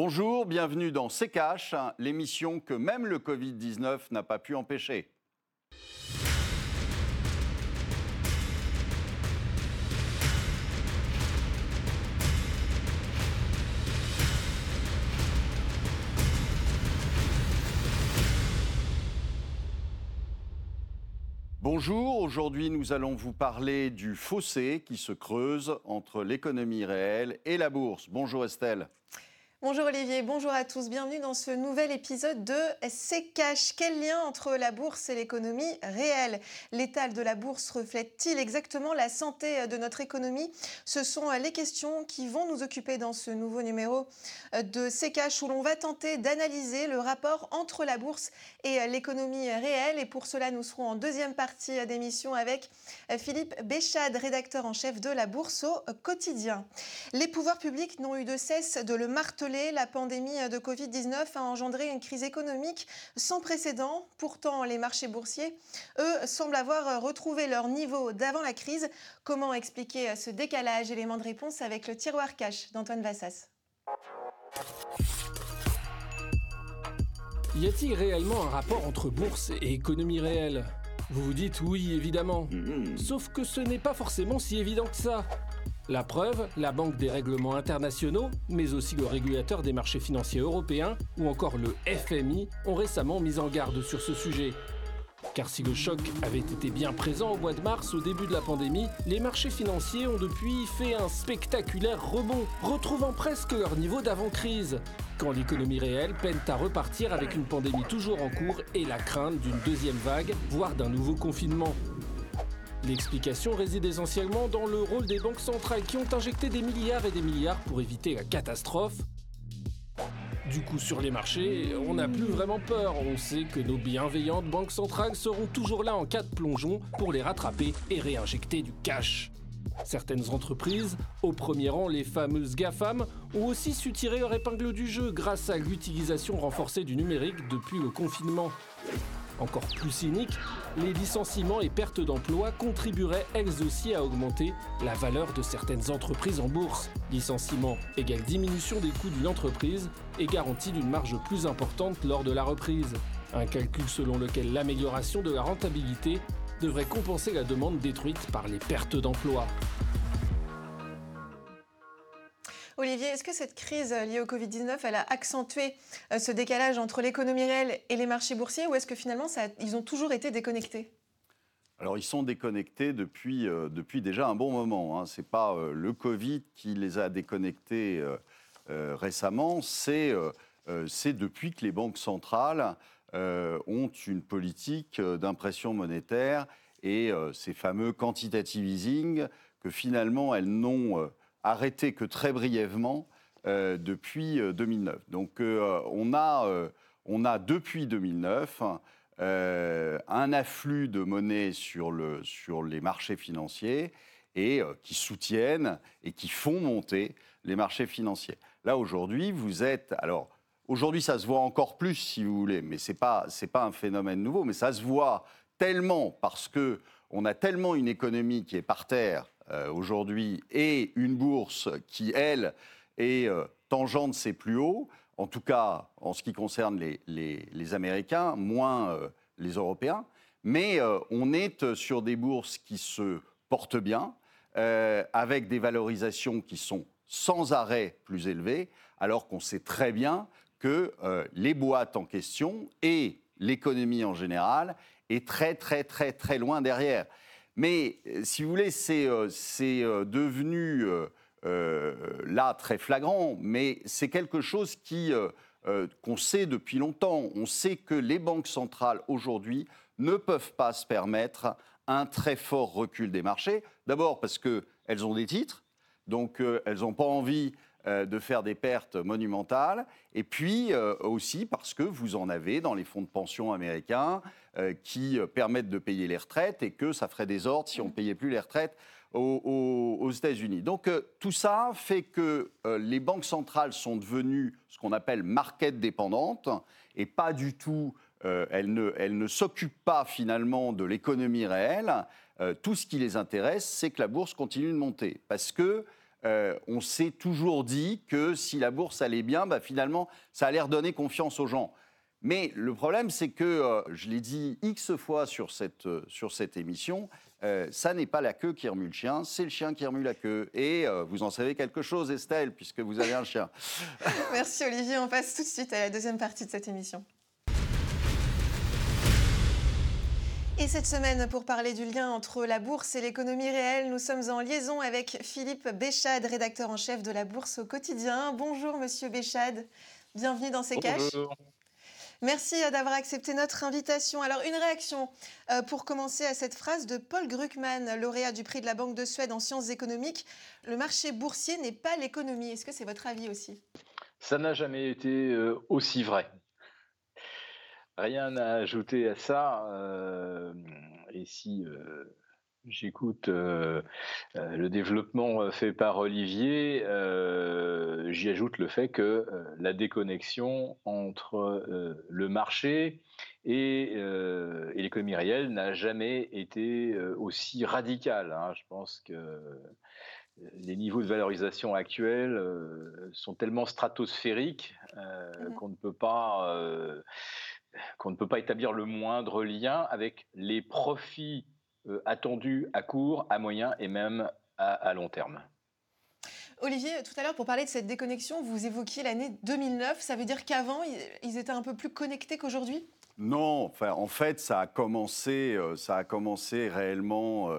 Bonjour, bienvenue dans C'est Cash, l'émission que même le Covid-19 n'a pas pu empêcher. Bonjour, aujourd'hui nous allons vous parler du fossé qui se creuse entre l'économie réelle et la bourse. Bonjour Estelle. Bonjour Olivier, bonjour à tous. Bienvenue dans ce nouvel épisode de C'est Cash. Quel lien entre la bourse et l'économie réelle? L'état de la bourse reflète-t-il exactement la santé de notre économie? Ce sont les questions qui vont nous occuper dans ce nouveau numéro de C'est Cash où l'on va tenter d'analyser le rapport entre la bourse et l'économie réelle. Et pour cela, nous serons en deuxième partie d'émission avec Philippe Béchade, rédacteur en chef de la bourse au quotidien. Les pouvoirs publics n'ont eu de cesse de le marteler la pandémie de Covid-19 a engendré une crise économique sans précédent. Pourtant, les marchés boursiers, eux, semblent avoir retrouvé leur niveau d'avant la crise. Comment expliquer ce décalage? Élément de réponse avec le tiroir cash d'Antoine Vassas. Y a-t-il réellement un rapport entre bourse et économie réelle? Vous vous dites oui, évidemment. Mm-hmm. Sauf que ce n'est pas forcément si évident que ça. La preuve, la Banque des règlements internationaux, mais aussi le régulateur des marchés financiers européens ou encore le FMI ont récemment mis en garde sur ce sujet. Car si le choc avait été bien présent au mois de mars au début de la pandémie, les marchés financiers ont depuis fait un spectaculaire rebond, retrouvant presque leur niveau d'avant-crise, quand l'économie réelle peine à repartir avec une pandémie toujours en cours et la crainte d'une deuxième vague, voire d'un nouveau confinement. L'explication réside essentiellement dans le rôle des banques centrales qui ont injecté des milliards et des milliards pour éviter la catastrophe. Du coup, sur les marchés, on n'a plus vraiment peur. On sait que nos bienveillantes banques centrales seront toujours là en cas de plongeon pour les rattraper et réinjecter du cash. Certaines entreprises, au premier rang les fameuses GAFAM, ont aussi su tirer leur épingle du jeu grâce à l'utilisation renforcée du numérique depuis le confinement. Encore plus cynique, les licenciements et pertes d'emplois contribueraient elles aussi à augmenter la valeur de certaines entreprises en bourse. Licenciement égale diminution des coûts d'une entreprise et garantie d'une marge plus importante lors de la reprise. Un calcul selon lequel l'amélioration de la rentabilité devrait compenser la demande détruite par les pertes d'emplois. Olivier, est-ce que cette crise liée au Covid-19, elle a accentué euh, ce décalage entre l'économie réelle et les marchés boursiers ou est-ce que finalement, ils ont toujours été déconnectés? Alors ils sont déconnectés depuis, euh, depuis déjà un bon moment. Hein. Ce n'est pas euh, le Covid qui les a déconnectés récemment, c'est depuis que les banques centrales ont une politique d'impression monétaire et ces fameux quantitative easing que finalement elles n'ont arrêté que très brièvement euh, depuis 2009. Euh, Donc euh, on, a, on a depuis 2009 un afflux de monnaie sur, le, sur les marchés financiers et qui soutiennent et qui font monter les marchés financiers. Là aujourd'hui, vous êtes alors Aujourd'hui, ça se voit encore plus, si vous voulez, mais ce n'est pas, pas un phénomène nouveau, mais ça se voit tellement parce que on a tellement une économie qui est par terre euh, aujourd'hui et une bourse qui, elle, est euh, tangente ses plus hauts, en tout cas en ce qui concerne les, les, Américains, moins euh, les Européens. Mais on est sur des bourses qui se portent bien, avec des valorisations qui sont sans arrêt plus élevées, alors qu'on sait très bien que les boîtes en question et l'économie en général est très très très très loin derrière. Mais euh, si vous voulez, c'est euh, euh, devenu là très flagrant, mais c'est quelque chose qui qu'on sait depuis longtemps. On sait que les banques centrales aujourd'hui ne peuvent pas se permettre un très fort recul des marchés. D'abord parce qu'elles ont des titres, donc elles n'ont pas envie de faire des pertes monumentales, et puis euh, aussi parce que vous en avez dans les fonds de pension américains euh, qui permettent de payer les retraites et que ça ferait des ordres si on ne payait plus les retraites aux, États-Unis. Donc tout ça fait que les banques centrales sont devenues ce qu'on appelle market dépendantes et pas du tout, elles ne, elles ne s'occupent pas finalement de l'économie réelle. tout ce qui les intéresse, c'est que la bourse continue de monter parce que on s'est toujours dit que si la bourse allait bien, bah, finalement, ça allait redonner confiance aux gens. Mais le problème, c'est que, je l'ai dit X fois sur cette, sur cette émission, ça n'est pas la queue qui remue le chien, c'est le chien qui remue la queue. Et vous en savez quelque chose, Estelle, puisque vous avez un chien. Merci Olivier, on passe tout de suite à la deuxième partie de cette émission. Et cette semaine, pour parler du lien entre la bourse et l'économie réelle, nous sommes en liaison avec Philippe Béchade, rédacteur en chef de la Bourse au quotidien. Bonjour Monsieur Béchade, bienvenue dans ces caches. Merci d'avoir accepté notre invitation. Alors, une réaction euh, pour commencer à cette phrase de Paul Gruckmann, lauréat du prix de la Banque de Suède en sciences économiques. Le marché boursier n'est pas l'économie. Est-ce que c'est votre avis aussi? Ça n'a jamais été euh, aussi vrai. Rien à ajouter à ça. Euh, et si euh, j'écoute euh, le développement fait par Olivier, j'y ajoute le fait que la déconnexion entre le marché et, l'économie réelle n'a jamais été aussi radicale. Hein. Je pense que les niveaux de valorisation actuels sont tellement stratosphériques mmh qu'on ne peut pas qu'on ne peut pas établir le moindre lien avec les profits euh, attendus à court, à moyen et même à, long terme. Olivier, tout à l'heure, pour parler de cette déconnexion, vous évoquiez l'année 2009. Ça veut dire qu'avant, ils étaient un peu plus connectés qu'aujourd'hui? Non, enfin, en fait, ça a commencé, euh, ça a commencé réellement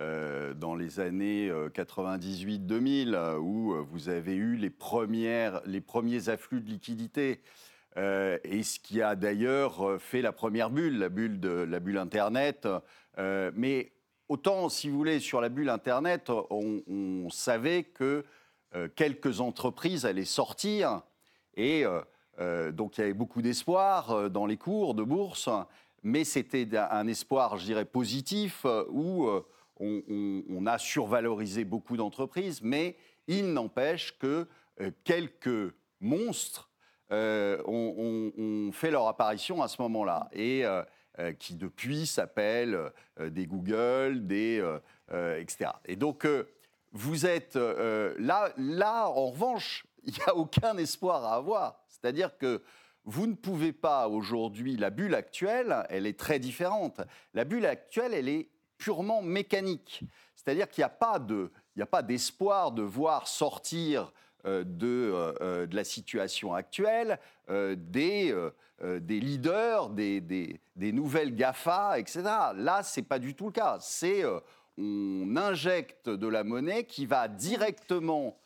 euh, dans les années 98-2000, où vous avez eu les, premières, les premiers afflux de liquidités. Euh, et ce qui a d'ailleurs euh, fait la première bulle, la bulle de la bulle Internet. Euh, mais autant, si vous voulez, sur la bulle Internet, on, savait que quelques entreprises allaient sortir, et donc il y avait beaucoup d'espoir dans les cours de bourse, mais c'était un espoir, je dirais, positif, où on, on a survalorisé beaucoup d'entreprises, mais il n'empêche que quelques monstres euh, ont, fait leur apparition à ce moment-là et euh, euh, qui depuis s'appellent des Google, des etc. Et donc vous êtes là, là en revanche, il n'y a aucun espoir à avoir. C'est-à-dire que vous ne pouvez pas aujourd'hui, la bulle actuelle, elle est très différente. La bulle actuelle, elle est purement mécanique. C'est-à-dire qu'il n'y a pas de, il n'y a pas d'espoir de voir sortir euh, de, euh, euh, de, la situation actuelle, des, des leaders, des, des, des, nouvelles GAFA, etc. Là, ce n'est pas du tout le cas. C'est on injecte de la monnaie qui va directement,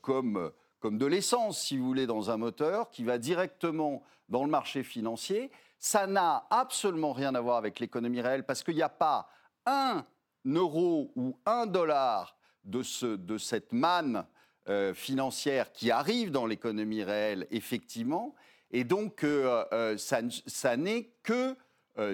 comme, comme de l'essence, si vous voulez, dans un moteur, qui va directement dans le marché financier. Ça n'a absolument rien à voir avec l'économie réelle parce qu'il n'y a pas un euro ou un dollar de, ce, de cette manne euh, financière qui arrive dans l'économie réelle, effectivement, et donc euh, euh, ça, n'est que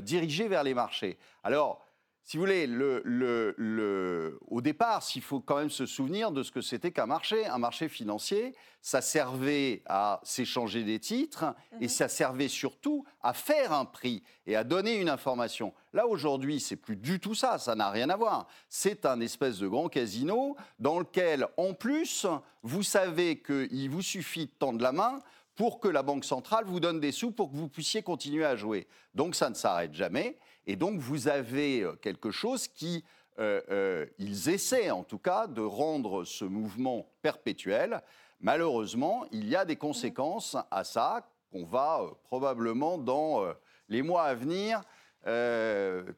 dirigé vers les marchés. Alors, si vous voulez, le, au départ, s'il faut quand même se souvenir de ce que c'était qu'un marché. Un marché financier, ça servait à s'échanger des titres et mhm. ça servait surtout à faire un prix et à donner une information. Là, aujourd'hui, c'est plus du tout ça, ça n'a rien à voir. C'est un espèce de grand casino dans lequel, en plus, vous savez qu'il vous suffit de tendre la main pour que la Banque centrale vous donne des sous pour que vous puissiez continuer à jouer. Donc ça ne s'arrête jamais. Et donc vous avez euh, quelque chose qui, euh, euh, ils essaient en tout cas de rendre ce mouvement perpétuel. Malheureusement, il y a des conséquences à ça qu'on va probablement dans les mois à venir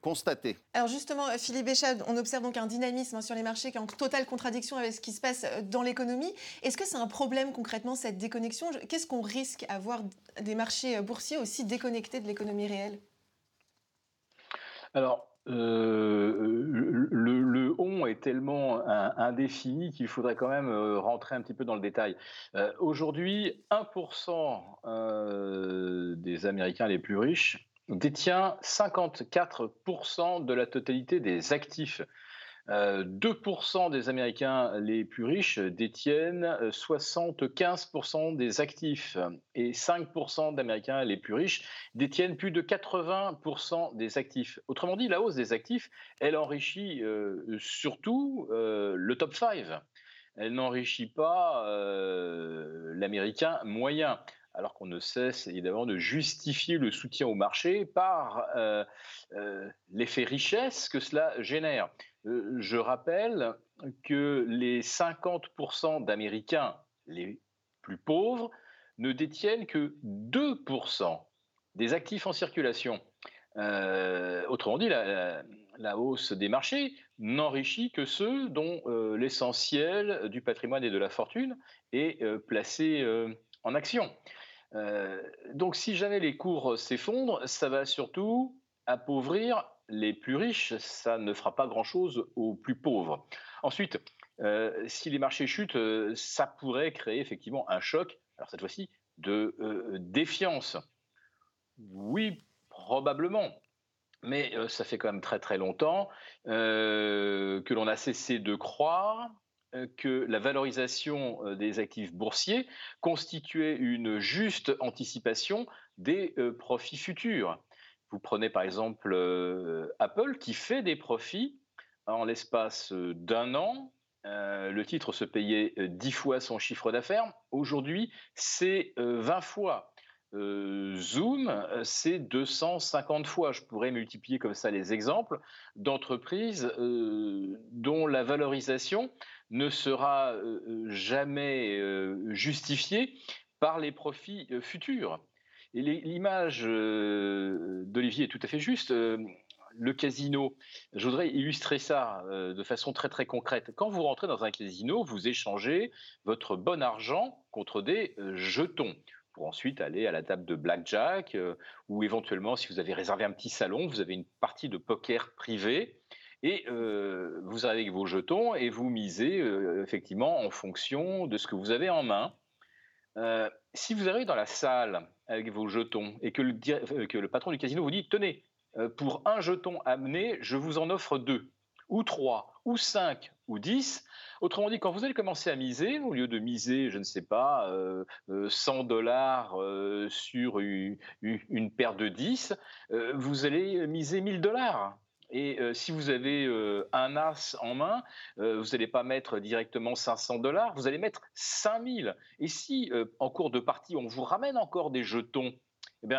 constater. Alors justement, Philippe Béchade, on observe donc un dynamisme hein, sur les marchés qui est en totale contradiction avec ce qui se passe dans l'économie. Est-ce que c'est un problème concrètement cette déconnexion? Qu'est-ce qu'on risque à voir des marchés boursiers aussi déconnectés de l'économie réelle? Alors, euh, le, on est tellement indéfini qu'il faudrait quand même euh, rentrer un petit peu dans le détail. Euh, aujourd'hui, 1% des Américains les plus riches détient 54% de la totalité des actifs 2% euh, des Américains les plus riches détiennent 75% euh, des actifs et 5% d'Américains les plus riches détiennent plus de 80% des actifs. Autrement dit, la hausse des actifs, elle enrichit euh, surtout le top 5. elle n'enrichit pas l'Américain moyen alors qu'on ne cesse évidemment de justifier le soutien au marché par l'effet richesse que cela génère. Euh, je rappelle que les 50% d'Américains les plus pauvres ne détiennent que 2% des actifs en circulation. autrement dit, la, hausse des marchés n'enrichit que ceux dont l'essentiel du patrimoine et de la fortune est placé en action. Euh, donc si jamais les cours s'effondrent, ça va surtout appauvrir les plus riches, ça ne fera pas grand-chose aux plus pauvres. Ensuite, euh, si les marchés chutent, euh, ça pourrait créer effectivement un choc, alors cette fois-ci, de défiance. Oui, probablement. Mais ça fait quand même très très longtemps que l'on a cessé de croire euh, que la valorisation euh, des actifs boursiers constituait une juste anticipation des euh, profits futurs. Vous prenez par exemple Apple qui fait des profits en l'espace d'un an. le titre se payait 10 fois son chiffre d'affaires. Aujourd'hui, c'est 20 fois. Zoom, c'est 250 fois. Je pourrais multiplier comme ça les exemples d'entreprises dont la valorisation ne sera euh, euh, jamais euh, justifié par les profits futurs. L'image d'Olivier est tout à fait juste. Le casino, je voudrais illustrer ça de façon très très concrète. Quand vous rentrez dans un casino, vous échangez votre bon argent contre des jetons pour ensuite aller à la table de blackjack ou éventuellement, si vous avez réservé un petit salon, vous avez une partie de poker privé et euh, vous arrivez avec vos jetons et vous misez euh, effectivement en fonction de ce que vous avez en main. Euh, si vous arrivez dans la salle avec vos jetons et que le, que le patron du casino vous dit tenez, pour un jeton amené, je vous en offre deux, ou trois, ou cinq, ou dix. Autrement dit, quand vous allez commencer à miser, au lieu de miser, je ne sais pas, 100 dollars sur une, paire de 10, vous allez miser 1000 dollars. Et euh, si vous avez euh, un as en main, euh, vous n'allez pas mettre directement 500 dollars, vous allez mettre 5000. Et si en cours de partie, on vous ramène encore des jetons, eh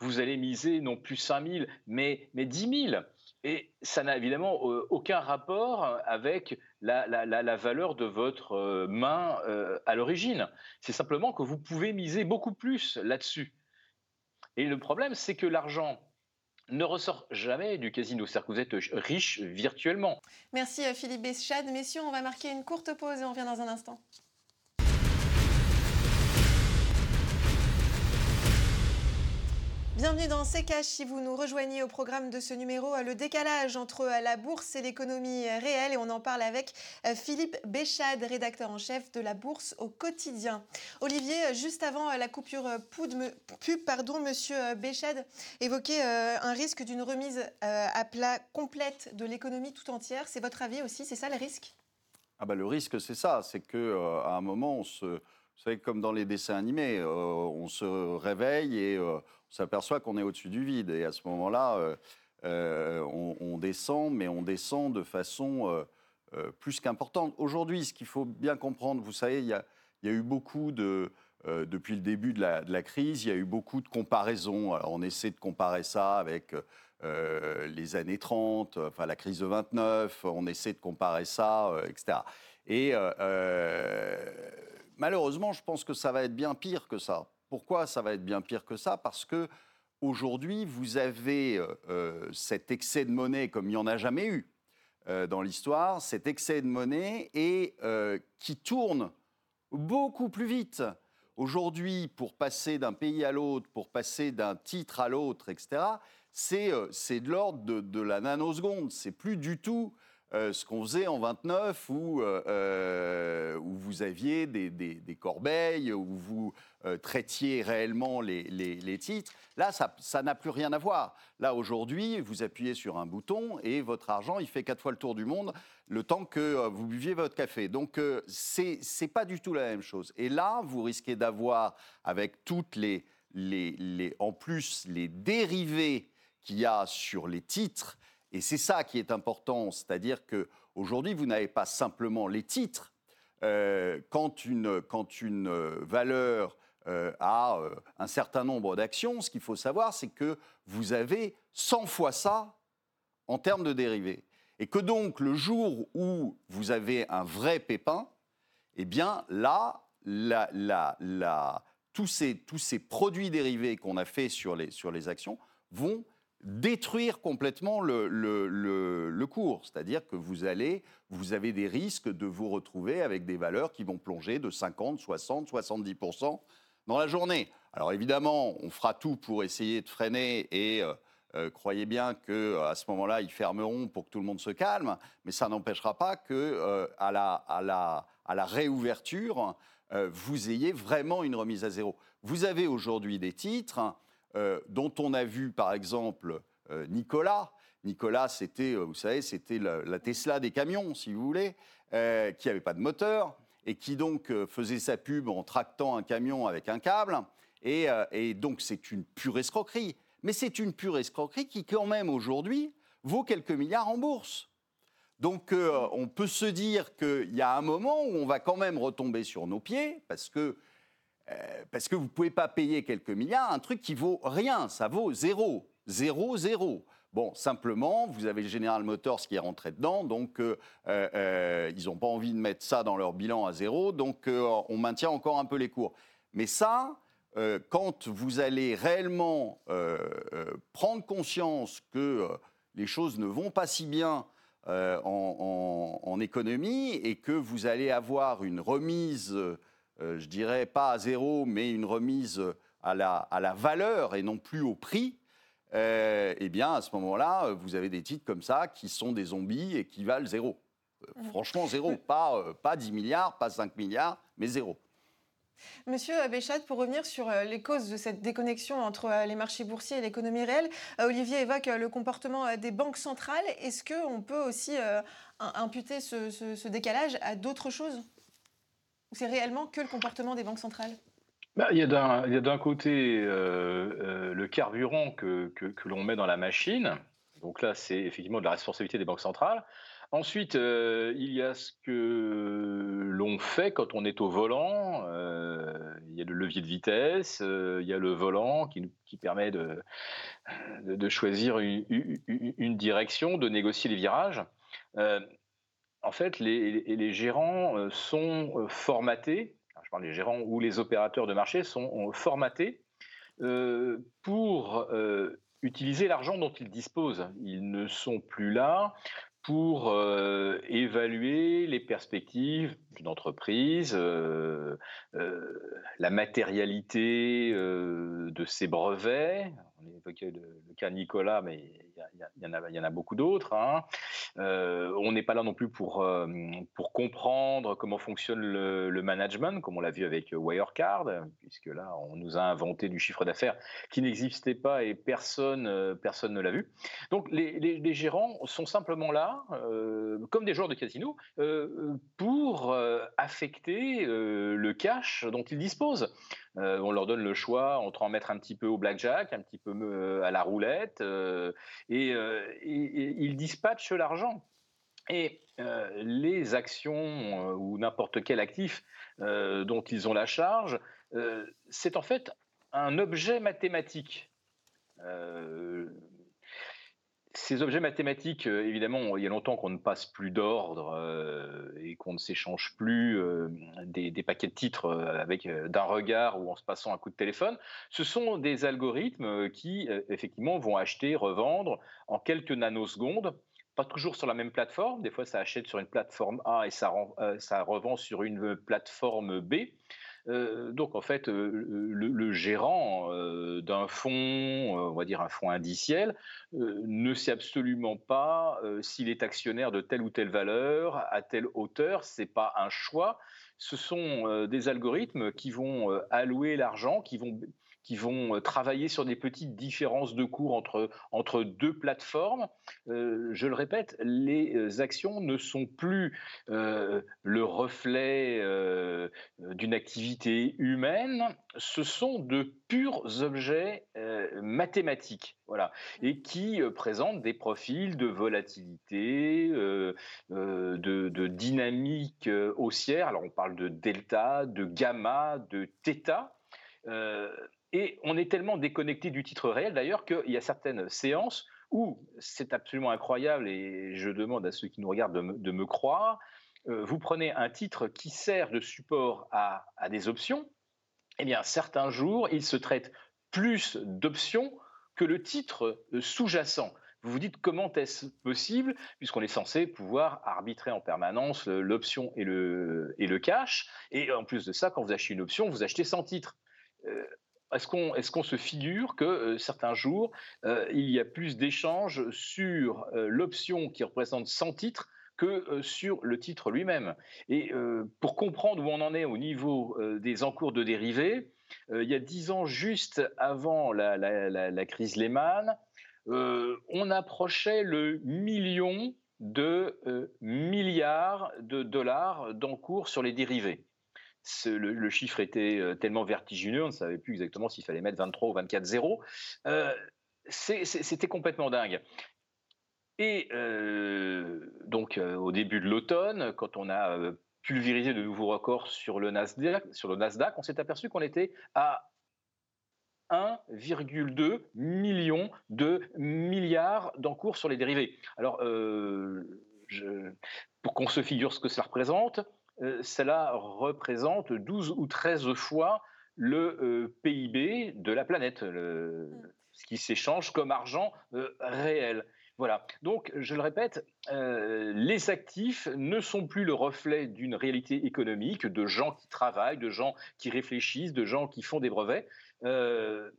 vous allez miser non plus 5000, mais, mais 10 000. Et ça n'a évidemment aucun rapport avec la, la, valeur de votre main à l'origine. C'est simplement que vous pouvez miser beaucoup plus là-dessus. Et le problème, c'est que l'argent ne ressort jamais du casino. C'est-à-dire vous êtes riche virtuellement. Merci euh, Philippe Béchade. Messieurs, on va marquer une courte pause et on revient dans un instant. Bienvenue dans C'est Si vous nous rejoignez au programme de ce numéro, le décalage entre la bourse et l'économie réelle. Et on en parle avec euh, Philippe Béchade, rédacteur en chef de la bourse au quotidien. Olivier, juste avant la coupure pub, pardon, monsieur Béchade évoquait euh, un risque d'une remise euh, à plat complète de l'économie tout entière. C'est votre avis aussi C'est ça le risque? Ah bah, Le risque, c'est ça. C'est qu'à un moment, on se. Vous savez, comme dans les dessins animés, on se réveille et on s'aperçoit qu'on est au-dessus du vide. Et à ce moment-là, euh, euh, on, descend, mais on descend de façon euh, plus qu'importante. Aujourd'hui, ce qu'il faut bien comprendre, vous savez, il y a, eu beaucoup de... depuis le début de la, crise, il y a eu beaucoup de comparaisons. On essaie de comparer ça avec les années 30, enfin la crise de 29, on essaie de comparer ça, etc. Et malheureusement, je pense que ça va être bien pire que ça. Pourquoi ça va être bien pire que ça? Parce que aujourd'hui, vous avez euh, euh, cet excès de monnaie comme il n'y en a jamais eu euh, dans l'histoire, cet excès de monnaie et qui tourne beaucoup plus vite. Aujourd'hui, pour passer d'un pays à l'autre, pour passer d'un titre à l'autre, etc., c'est de l'ordre de, de, la nanoseconde. C'est plus du tout euh, ce qu'on faisait en 29 où, euh, euh, où vous aviez des, corbeilles, où vous traitiez réellement les, titres. Là, ça n'a plus rien à voir. Là, aujourd'hui, vous appuyez sur un bouton et votre argent, il fait quatre fois le tour du monde le temps que vous buviez votre café. Donc, c'est n'est pas du tout la même chose. Et là, vous risquez d'avoir, avec toutes les, les, en plus, les dérivés qu'il y a sur les titres, et c'est ça qui est important, c'est-à-dire qu'aujourd'hui, vous n'avez pas simplement les titres, quand, une, quand une valeur a un certain nombre d'actions, ce qu'il faut savoir, c'est que vous avez 100 fois ça en termes de dérivés. Et que donc, le jour où vous avez un vrai pépin, eh bien là, tous, ces, tous, ces, produits dérivés qu'on a fait sur les, sur les actions vont détruire complètement le, cours. C'est-à-dire que vous, allez, vous avez des risques de vous retrouver avec des valeurs qui vont plonger de 50, 60, 70% dans la journée. Alors évidemment, on fera tout pour essayer de freiner et euh, euh, croyez bien qu'à euh, ce moment-là, ils fermeront pour que tout le monde se calme, mais ça n'empêchera pas que à, la, à, à, réouverture, vous ayez vraiment une remise à zéro. Vous avez aujourd'hui des titres euh, dont on a vu par exemple euh, Nicolas. Nicolas, c'était, euh, vous savez, c'était la, Tesla des camions, si vous voulez, qui n'avait pas de moteur et qui donc faisait sa pub en tractant un camion avec un câble. Et, et donc c'est une pure escroquerie. Mais c'est une pure escroquerie qui quand même aujourd'hui vaut quelques milliards en bourse. Donc on peut se dire qu'il y a un moment où on va quand même retomber sur nos pieds, parce que euh, parce que vous ne pouvez pas payer quelques milliards un truc qui vaut rien, ça vaut zéro, zéro, zéro. Bon, simplement, vous avez General Motors qui est rentré dedans, donc euh, euh, ils n'ont pas envie de mettre ça dans leur bilan à zéro, donc on maintient encore un peu les cours. Mais ça, quand vous allez réellement prendre conscience que les choses ne vont pas si bien en, économie et que vous allez avoir une remise je dirais pas à zéro, mais une remise à la, à la valeur et non plus au prix, euh, eh bien, à ce moment-là, vous avez des titres comme ça qui sont des zombies et qui valent zéro. Euh, franchement, zéro. Pas, pas 10 milliards, pas 5 milliards, mais zéro. Monsieur Béchat, pour revenir sur les causes de cette déconnexion entre les marchés boursiers et l'économie réelle, Olivier évoque le comportement des banques centrales. Est-ce qu'on peut aussi imputer ce décalage à d'autres choses? C'est réellement que le comportement des banques centrales? Bah, il y a d'un côté euh, euh, le carburant que, l'on met dans la machine. Donc là, c'est effectivement de la responsabilité des banques centrales. Ensuite, euh, il y a ce que l'on fait quand on est au volant. il y a le levier de vitesse, il y a le volant qui, permet de, choisir une, direction, de négocier les virages en fait, les, gérants euh, sont euh, formatés, je parle des gérants ou les opérateurs de marché sont euh, formatés pour utiliser l'argent dont ils disposent. Ils ne sont plus là pour évaluer les perspectives d'une entreprise, la matérialité de ses brevets. On évoquait le, le cas Nicolas, mais il y, en a beaucoup d'autres. Hein. Euh, on n'est pas là non plus pour, euh, comprendre comment fonctionne le, management, comme on l'a vu avec Wirecard, puisque là, on nous a inventé du chiffre d'affaires qui n'existait pas et personne, euh, personne ne l'a vu. Donc, les, gérants sont simplement là, comme des joueurs de casino, pour affecter le cash dont ils disposent. On leur donne le choix entre en mettre un petit peu au blackjack, un petit peu à la roulette, et, ils dispatchent l'argent. Et les actions ou n'importe quel actif dont ils ont la charge, c'est en fait un objet mathématique ces objets mathématiques, euh, évidemment, il y a longtemps qu'on ne passe plus d'ordre euh, et qu'on ne s'échange plus euh, des, paquets de titres avec d'un regard ou en se passant un coup de téléphone. Ce sont des algorithmes qui, effectivement, vont acheter, revendre en quelques nanosecondes. Pas toujours sur la même plateforme. Des fois, ça achète sur une plateforme A et ça, ça revend sur une plateforme B. Euh, donc en fait, euh, le, gérant euh, d'un fonds, on va dire un fonds indiciel, ne sait absolument pas s'il est actionnaire de telle ou telle valeur à telle hauteur. C'est pas un choix, ce sont des algorithmes qui vont allouer l'argent, qui vont qui vont euh, travailler sur des petites différences de cours entre, entre deux plateformes. Euh, je le répète, les euh, actions ne sont plus le reflet d'une activité humaine, ce sont de purs objets mathématiques, voilà, et qui présentent des profils de volatilité, de, dynamique haussière. Alors on parle de delta, de gamma, de θ. Et on est tellement déconnecté du titre réel d'ailleurs qu'il y a certaines séances où c'est absolument incroyable et je demande à ceux qui nous regardent de me, croire. Euh, vous prenez un titre qui sert de support à, des options. Eh bien, certains jours, il se traite plus d'options que le titre sous-jacent. Vous vous dites comment est-ce possible, puisqu'on est censé pouvoir arbitrer en permanence l'option et le, cash. Et en plus de ça, quand vous achetez une option, vous achetez sans titre. Euh, est-ce qu'on se figure que euh, certains jours, euh, il y a plus d'échanges sur euh, l'option qui représente 100 titres que sur le titre lui-même? Et pour comprendre où on en est au niveau des encours de dérivés, il y a dix ans, juste avant la, la crise Lehman, on approchait le million de milliards de dollars d'encours sur les dérivés le, chiffre était euh, tellement vertigineux, on ne savait plus exactement s'il fallait mettre 23 ou 24 zéros. Euh, c'était complètement dingue. Et euh, donc, au début de l'automne, quand on a pulvérisé de nouveaux records sur le Nasdaq, sur le Nasdaq on s'est aperçu qu'on était à 1,2 million de milliards d'encours sur les dérivés. Alors, pour qu'on se figure ce que cela représente, euh, cela représente 12 ou 13 fois le euh, PIB de la planète, ce qui s'échange comme argent euh, réel. Voilà. Donc, je le répète, les actifs ne sont plus le reflet d'une réalité économique, de gens qui travaillent, de gens qui réfléchissent, de gens qui font des brevets. le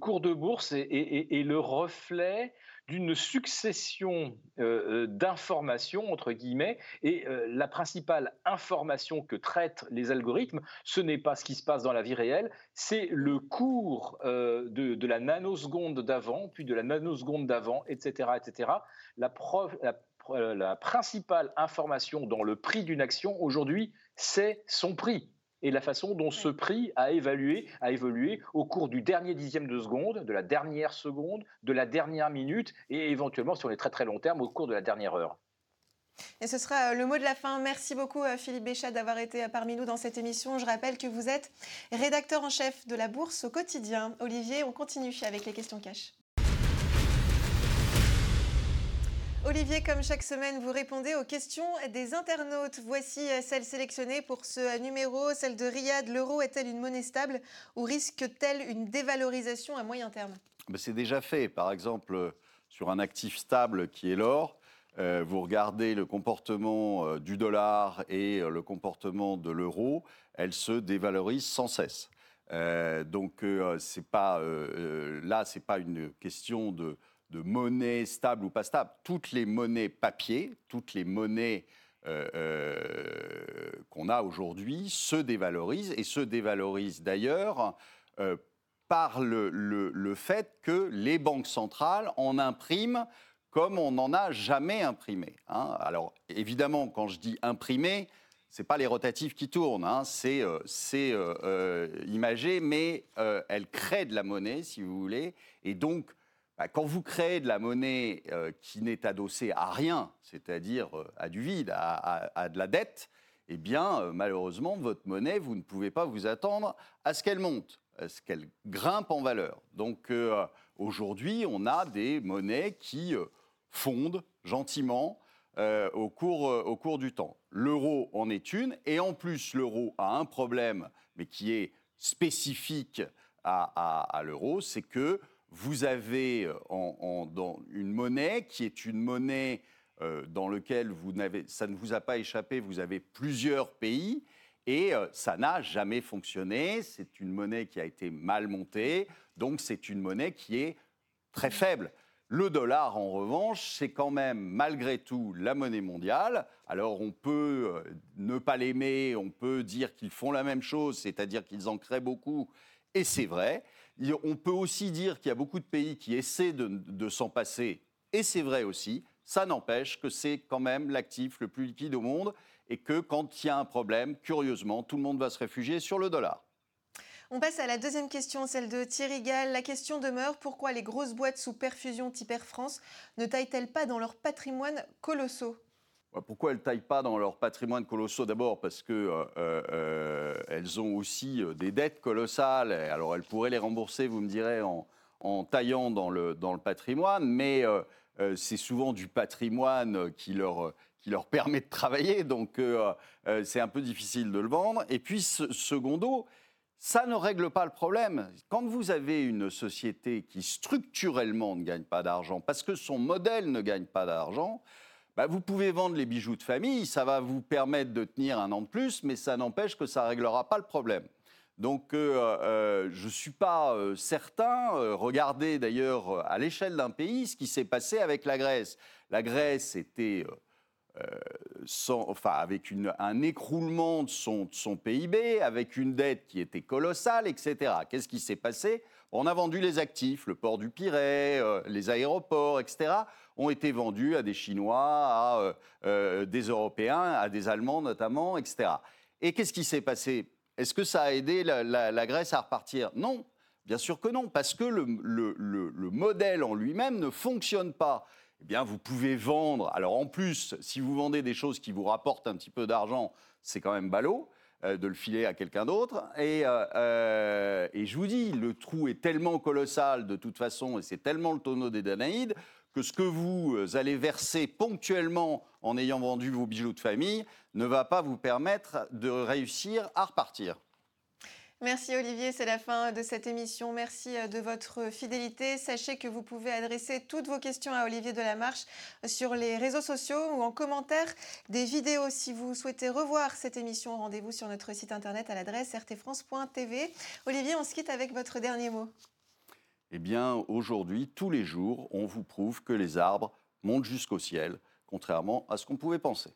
cours de bourse est le reflet d'une succession euh, euh, d'informations, entre guillemets, et euh, la principale information que traitent les algorithmes, ce n'est pas ce qui se passe dans la vie réelle, c'est le cours de, la nanoseconde d'avant, puis de la nanoseconde d'avant, etc., etc. La, principale information dans le prix d'une action aujourd'hui, c'est son prix et la façon dont ce prix a évalué, a évolué au cours du dernier dixième de seconde, de la dernière seconde, de la dernière minute et éventuellement sur les très très long terme au cours de la dernière heure. Et ce sera euh, le mot de la fin. Merci beaucoup euh, Philippe Béchat d'avoir été euh, parmi nous dans cette émission. Je rappelle que vous êtes rédacteur en chef de la Bourse au quotidien. Olivier, on continue avec les questions cash. Olivier, comme chaque semaine, vous répondez aux questions des internautes. Voici euh, celle sélectionnée pour ce euh, numéro, celle de Riyad. L'euro est-elle une monnaie stable ou risque-t-elle une dévalorisation à moyen terme? Ben, C'est déjà fait. Par exemple, sur un actif stable qui est l'or, euh, vous regardez le comportement du dollar et le comportement de l'euro, elle se dévalorise sans cesse. donc, c'est pas, là, ce n'est pas une question de de monnaie stable ou pas stable. Toutes les monnaies papier, toutes les monnaies euh, euh, qu'on a aujourd'hui se dévalorisent et se dévalorisent d'ailleurs euh, par le, fait que les banques centrales en impriment comme on n'en a jamais imprimé. Hein. Alors évidemment, quand je dis imprimer, ce n'est pas les rotatifs qui tournent, hein. c'est imagé, mais elles créent de la monnaie, si vous voulez, et donc quand vous créez de la monnaie euh, qui n'est adossée à rien, c'est-à-dire euh, à du vide, à, de la dette, eh bien, euh, malheureusement, votre monnaie, vous ne pouvez pas vous attendre à ce qu'elle monte, à ce qu'elle grimpe en valeur. Donc, aujourd'hui, on a des monnaies qui fondent gentiment au, cours, du temps. L'euro en est une, et en plus, l'euro a un problème, mais qui est spécifique à l'euro, c'est que vous avez euh, dans une monnaie qui est une monnaie euh, dans laquelle vous ça ne vous a pas échappé, vous avez plusieurs pays et euh, ça n'a jamais fonctionné. C'est une monnaie qui a été mal montée, donc c'est une monnaie qui est très faible. Le dollar, en revanche, c'est quand même malgré tout la monnaie mondiale. Alors on peut ne pas l'aimer, on peut dire qu'ils font la même chose, c'est-à-dire qu'ils en créent beaucoup, et c'est vrai. On peut aussi dire qu'il y a beaucoup de pays qui essaient de, s'en passer, et c'est vrai aussi. Ça n'empêche que c'est quand même l'actif le plus liquide au monde, et que quand il y a un problème, curieusement, tout le monde va se réfugier sur le dollar. On passe à la deuxième question, celle de Thierry Gall. La question demeure pourquoi les grosses boîtes sous perfusion type France ne taillent-elles pas dans leur patrimoine colossaux? Pourquoi elles ne taillent pas dans leur patrimoine colossaux D'abord? Parce qu'elles euh, euh, elles ont aussi euh, des dettes colossales. Alors elles pourraient les rembourser, vous me direz, en, taillant dans le, dans le patrimoine, mais c'est souvent du patrimoine qui leur, qui leur permet de travailler, donc c'est un peu difficile de le vendre. Et puis, secondo, ça ne règle pas le problème. Quand vous avez une société qui structurellement ne gagne pas d'argent, parce que son modèle ne gagne pas d'argent, bah, vous pouvez vendre les bijoux de famille, ça va vous permettre de tenir un an de plus, mais ça n'empêche que ça ne réglera pas le problème. Donc euh, euh, je ne suis pas euh, certain. regardez d'ailleurs à l'échelle d'un pays ce qui s'est passé avec la Grèce. La Grèce était enfin, avec un écroulement de son, de son, PIB, avec une dette qui était colossale, etc. Qu'est-ce qui s'est passé? On a vendu les actifs, le port du Pirée, euh, les aéroports, etc., ont été vendus à des Chinois, à euh, euh, des Européens, à des Allemands notamment, etc. Et qu'est-ce qui s'est passé? Est-ce que ça a aidé la, Grèce à repartir? Non, bien sûr que non, parce que le, le, le modèle en lui-même ne fonctionne pas eh bien, vous pouvez vendre. Alors, en plus, si vous vendez des choses qui vous rapportent un petit peu d'argent, c'est quand même ballot de le filer à quelqu'un d'autre. Et, euh, euh, et, je vous dis, le trou est tellement colossal de toute façon, et c'est tellement le tonneau des Danaïdes, que ce que vous allez verser ponctuellement en ayant vendu vos bijoux de famille ne va pas vous permettre de réussir à repartir. Merci Olivier, c'est la fin de cette émission. Merci euh, de votre fidélité. Sachez que vous pouvez adresser toutes vos questions à Olivier Delamarche sur les réseaux sociaux ou en commentaire des vidéos. Si vous souhaitez revoir cette émission, rendez-vous sur notre site internet à l'adresse rtfrance.tv. Olivier, on se quitte avec votre dernier mot. Eh bien, aujourd'hui, tous les jours, on vous prouve que les arbres montent jusqu'au ciel, contrairement à ce qu'on pouvait penser.